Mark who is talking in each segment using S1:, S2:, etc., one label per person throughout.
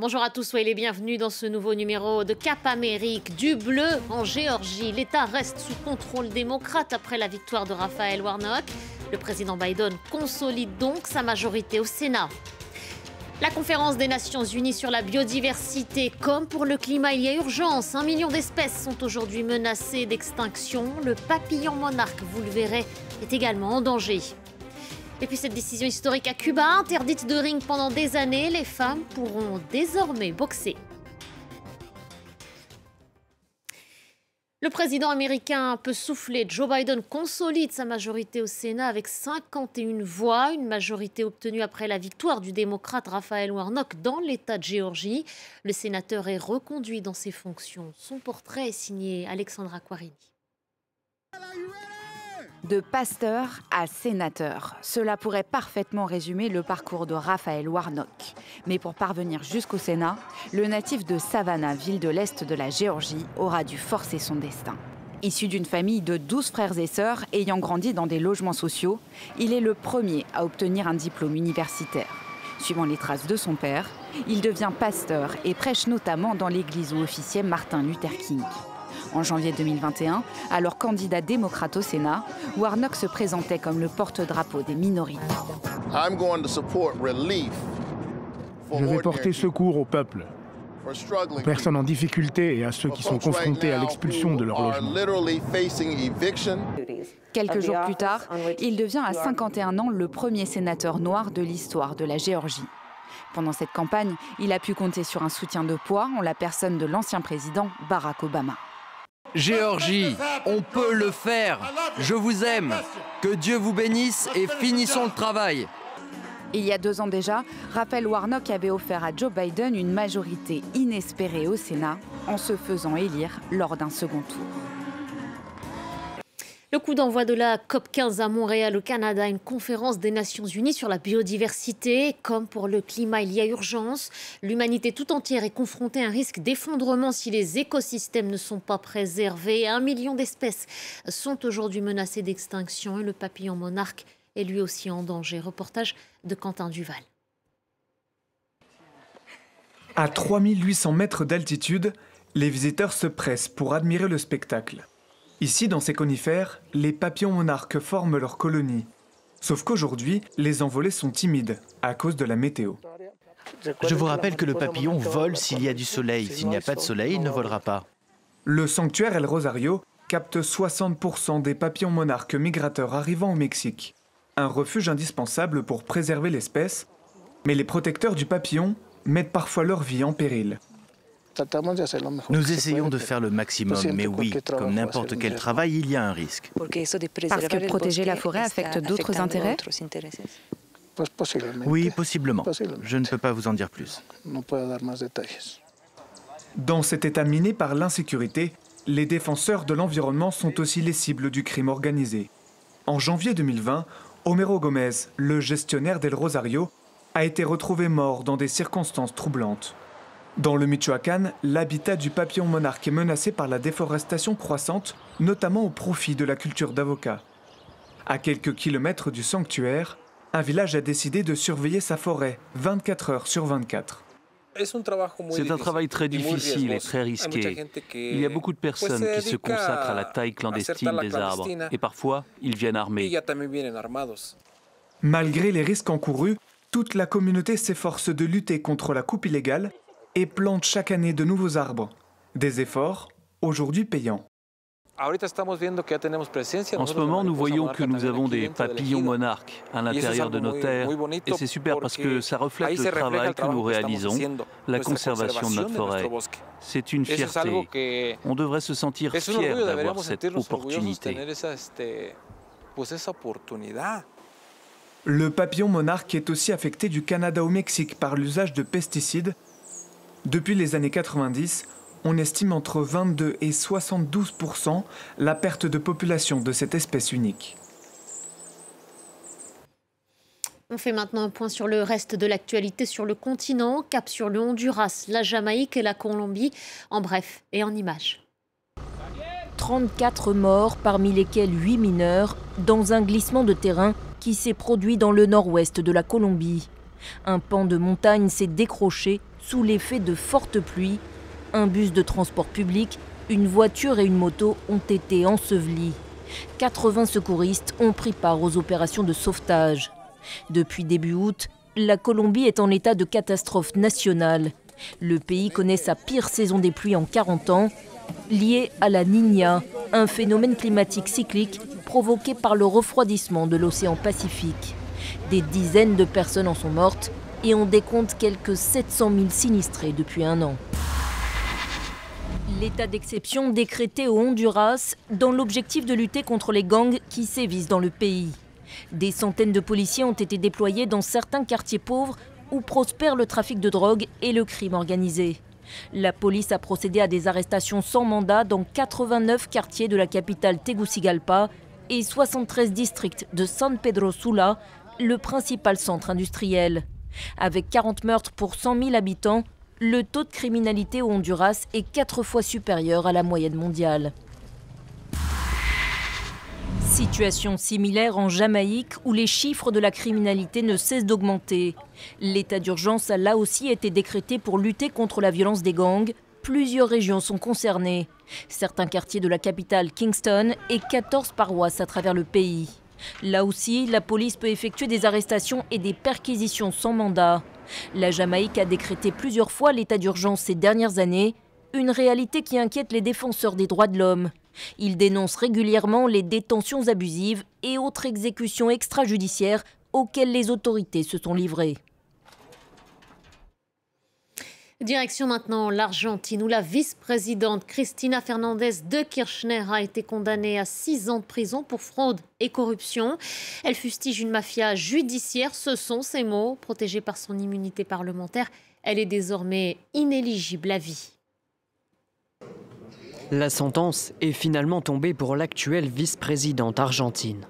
S1: Bonjour à tous, soyez les bienvenus dans ce nouveau numéro de Cap Amérique. Du bleu en Géorgie, l'État reste sous contrôle démocrate après la victoire de Raphaël Warnock. Le président Biden consolide donc sa majorité au Sénat. La conférence des Nations Unies sur la biodiversité, comme pour le climat, il y a urgence. Un million d'espèces sont aujourd'hui menacées d'extinction. Le papillon monarque, vous le verrez, est également en danger. Et puis cette décision historique à Cuba, interdite de ring pendant des années, les femmes pourront désormais boxer. Le président américain peut souffler. Joe Biden consolide sa majorité au Sénat avec 51 voix, une majorité obtenue après la victoire du démocrate Raphaël Warnock dans l'État de Géorgie. Le sénateur est reconduit dans ses fonctions. Son portrait est signé Alexandra Quarini.
S2: De pasteur à sénateur, cela pourrait parfaitement résumer le parcours de Raphaël Warnock. Mais pour parvenir jusqu'au Sénat, le natif de Savannah, ville de l'Est de la Géorgie, aura dû forcer son destin. Issu d'une famille de 12 frères et sœurs ayant grandi dans des logements sociaux, il est le premier à obtenir un diplôme universitaire. Suivant les traces de son père, il devient pasteur et prêche notamment dans l'église où officiait Martin Luther King. En janvier 2021, alors candidat démocrate au Sénat, Warnock se présentait comme le porte-drapeau des minorités.
S3: Je vais porter secours au peuple, aux personnes en difficulté et à ceux qui sont confrontés à l'expulsion de leur logement.
S2: Quelques jours plus tard, il devient à 51 ans le premier sénateur noir de l'histoire de la Géorgie. Pendant cette campagne, il a pu compter sur un soutien de poids en la personne de l'ancien président Barack Obama.
S4: Géorgie, on peut le faire. Je vous aime. Que Dieu vous bénisse et finissons le travail.
S2: Il y a deux ans déjà, Raphaël Warnock avait offert à Joe Biden une majorité inespérée au Sénat en se faisant élire lors d'un second tour.
S1: Le coup d'envoi de la COP15 à Montréal au Canada, une conférence des Nations Unies sur la biodiversité. Comme pour le climat, il y a urgence. L'humanité tout entière est confrontée à un risque d'effondrement si les écosystèmes ne sont pas préservés. Un million d'espèces sont aujourd'hui menacées d'extinction et le papillon monarque est lui aussi en danger. Reportage de Quentin Duval.
S5: À 3800 mètres d'altitude, les visiteurs se pressent pour admirer le spectacle. Ici, dans ces conifères, les papillons monarques forment leur colonie. Sauf qu'aujourd'hui, les envolées sont timides à cause de la météo.
S6: Je vous rappelle que le papillon vole s'il y a du soleil. S'il n'y a pas de soleil, il ne volera pas.
S5: Le sanctuaire El Rosario capte 60% des papillons monarques migrateurs arrivant au Mexique. Un refuge indispensable pour préserver l'espèce, mais les protecteurs du papillon mettent parfois leur vie en péril.
S6: Nous essayons de faire le maximum, mais oui, comme n'importe quel travail, il y a un risque.
S2: Parce que protéger la forêt affecte d'autres intérêts
S6: Oui, possiblement. Je ne peux pas vous en dire plus.
S5: Dans cet état miné par l'insécurité, les défenseurs de l'environnement sont aussi les cibles du crime organisé. En janvier 2020, Homero Gomez, le gestionnaire d'El Rosario, a été retrouvé mort dans des circonstances troublantes. Dans le Michoacán, l'habitat du papillon monarque est menacé par la déforestation croissante, notamment au profit de la culture d'avocats. À quelques kilomètres du sanctuaire, un village a décidé de surveiller sa forêt 24 heures sur 24.
S7: C'est un travail très difficile et très risqué. Il y a beaucoup de personnes qui se consacrent à la taille clandestine des arbres et parfois ils viennent armés.
S5: Malgré les risques encourus, toute la communauté s'efforce de lutter contre la coupe illégale et plante chaque année de nouveaux arbres. Des efforts aujourd'hui payants.
S7: En ce moment, nous voyons que nous avons des papillons monarques à l'intérieur de nos terres. Et c'est super parce que ça reflète le travail que nous réalisons, la conservation de notre forêt. C'est une fierté. On devrait se sentir fier d'avoir cette opportunité.
S5: Le papillon monarque est aussi affecté du Canada au Mexique par l'usage de pesticides depuis les années 90, on estime entre 22 et 72% la perte de population de cette espèce unique.
S1: On fait maintenant un point sur le reste de l'actualité sur le continent, cap sur le Honduras, la Jamaïque et la Colombie, en bref et en images.
S8: 34 morts, parmi lesquels 8 mineurs, dans un glissement de terrain qui s'est produit dans le nord-ouest de la Colombie. Un pan de montagne s'est décroché sous l'effet de fortes pluies. Un bus de transport public, une voiture et une moto ont été ensevelis. 80 secouristes ont pris part aux opérations de sauvetage. Depuis début août, la Colombie est en état de catastrophe nationale. Le pays connaît sa pire saison des pluies en 40 ans, liée à la Niña, un phénomène climatique cyclique provoqué par le refroidissement de l'océan Pacifique. Des dizaines de personnes en sont mortes et on décompte quelques 700 000 sinistrés depuis un an. L'état d'exception décrété au Honduras dans l'objectif de lutter contre les gangs qui sévissent dans le pays. Des centaines de policiers ont été déployés dans certains quartiers pauvres où prospèrent le trafic de drogue et le crime organisé. La police a procédé à des arrestations sans mandat dans 89 quartiers de la capitale Tegucigalpa et 73 districts de San Pedro Sula, le principal centre industriel. Avec 40 meurtres pour 100 000 habitants, le taux de criminalité au Honduras est quatre fois supérieur à la moyenne mondiale. Situation similaire en Jamaïque où les chiffres de la criminalité ne cessent d'augmenter. L'état d'urgence a là aussi été décrété pour lutter contre la violence des gangs. Plusieurs régions sont concernées. Certains quartiers de la capitale Kingston et 14 paroisses à travers le pays. Là aussi, la police peut effectuer des arrestations et des perquisitions sans mandat. La Jamaïque a décrété plusieurs fois l'état d'urgence ces dernières années, une réalité qui inquiète les défenseurs des droits de l'homme. Ils dénoncent régulièrement les détentions abusives et autres exécutions extrajudiciaires auxquelles les autorités se sont livrées.
S1: Direction maintenant l'Argentine où la vice-présidente Cristina Fernandez de Kirchner a été condamnée à six ans de prison pour fraude et corruption. Elle fustige une mafia judiciaire, ce sont ses mots. Protégée par son immunité parlementaire, elle est désormais inéligible à vie.
S9: La sentence est finalement tombée pour l'actuelle vice-présidente argentine.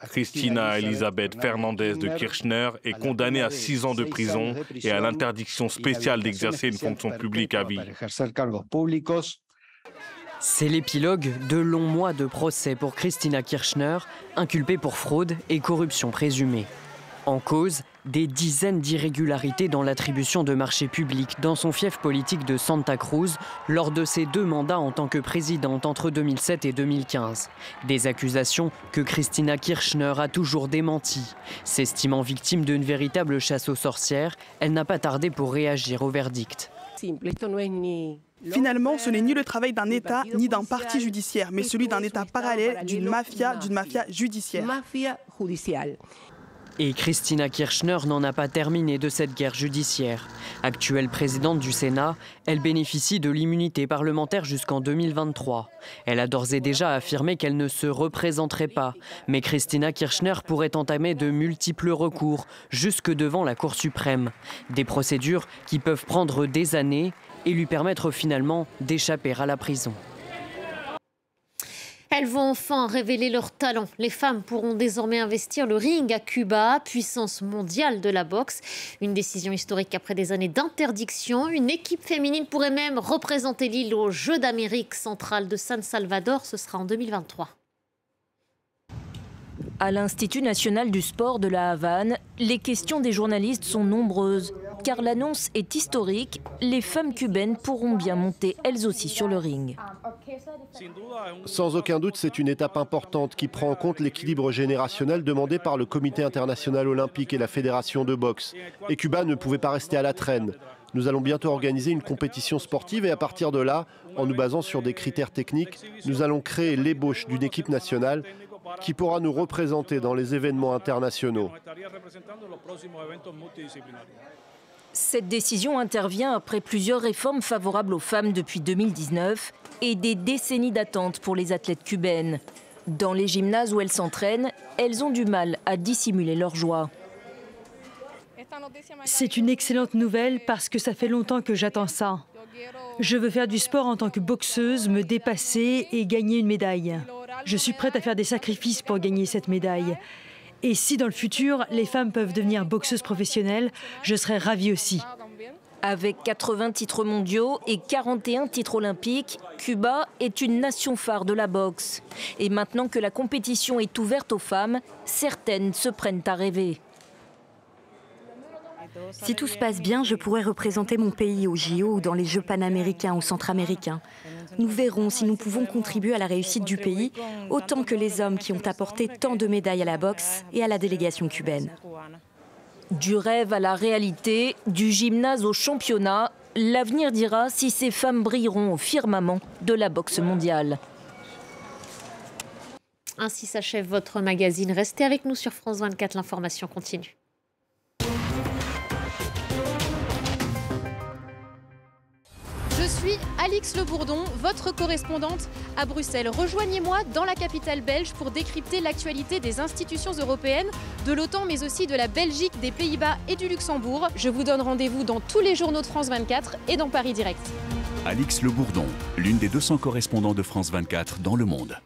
S10: Cristina Elisabeth Fernandez de Kirchner est condamnée à six ans de prison et à l'interdiction spéciale d'exercer une fonction publique à vie.
S9: C'est l'épilogue de longs mois de procès pour Christina Kirchner, inculpée pour fraude et corruption présumée. En cause, des dizaines d'irrégularités dans l'attribution de marchés publics dans son fief politique de Santa Cruz lors de ses deux mandats en tant que présidente entre 2007 et 2015. Des accusations que Christina Kirchner a toujours démenties. S'estimant victime d'une véritable chasse aux sorcières, elle n'a pas tardé pour réagir au verdict.
S11: Finalement, ce n'est ni le travail d'un État ni d'un parti judiciaire, mais celui d'un État parallèle, d'une mafia, d'une mafia judiciaire.
S9: Et Christina Kirchner n'en a pas terminé de cette guerre judiciaire. Actuelle présidente du Sénat, elle bénéficie de l'immunité parlementaire jusqu'en 2023. Elle a d'ores et déjà affirmé qu'elle ne se représenterait pas, mais Christina Kirchner pourrait entamer de multiples recours jusque devant la Cour suprême. Des procédures qui peuvent prendre des années et lui permettre finalement d'échapper à la prison.
S1: Elles vont enfin révéler leur talent. Les femmes pourront désormais investir le ring à Cuba, puissance mondiale de la boxe. Une décision historique après des années d'interdiction. Une équipe féminine pourrait même représenter l'île aux Jeux d'Amérique centrale de San Salvador. Ce sera en 2023.
S8: À l'Institut national du sport de la Havane, les questions des journalistes sont nombreuses. Car l'annonce est historique, les femmes cubaines pourront bien monter elles aussi sur le ring.
S12: Sans aucun doute, c'est une étape importante qui prend en compte l'équilibre générationnel demandé par le Comité international olympique et la Fédération de boxe. Et Cuba ne pouvait pas rester à la traîne. Nous allons bientôt organiser une compétition sportive et à partir de là, en nous basant sur des critères techniques, nous allons créer l'ébauche d'une équipe nationale qui pourra nous représenter dans les événements internationaux.
S8: Cette décision intervient après plusieurs réformes favorables aux femmes depuis 2019 et des décennies d'attente pour les athlètes cubaines. Dans les gymnases où elles s'entraînent, elles ont du mal à dissimuler leur joie.
S13: C'est une excellente nouvelle parce que ça fait longtemps que j'attends ça. Je veux faire du sport en tant que boxeuse, me dépasser et gagner une médaille. Je suis prête à faire des sacrifices pour gagner cette médaille. Et si dans le futur, les femmes peuvent devenir boxeuses professionnelles, je serais ravie aussi.
S8: Avec 80 titres mondiaux et 41 titres olympiques, Cuba est une nation phare de la boxe. Et maintenant que la compétition est ouverte aux femmes, certaines se prennent à rêver.
S14: Si tout se passe bien, je pourrais représenter mon pays au JO ou dans les Jeux panaméricains ou centra-américains. Nous verrons si nous pouvons contribuer à la réussite du pays autant que les hommes qui ont apporté tant de médailles à la boxe et à la délégation cubaine.
S8: Du rêve à la réalité, du gymnase au championnat, l'avenir dira si ces femmes brilleront au firmament de la boxe mondiale.
S1: Ainsi s'achève votre magazine. Restez avec nous sur France 24, l'information continue.
S15: Suis Alix Le Bourdon, votre correspondante à Bruxelles. Rejoignez-moi dans la capitale belge pour décrypter l'actualité des institutions européennes, de l'OTAN, mais aussi de la Belgique, des Pays-Bas et du Luxembourg. Je vous donne rendez-vous dans tous les journaux de France 24 et dans Paris Direct.
S16: Alix Le Bourdon, l'une des 200 correspondants de France 24 dans le monde.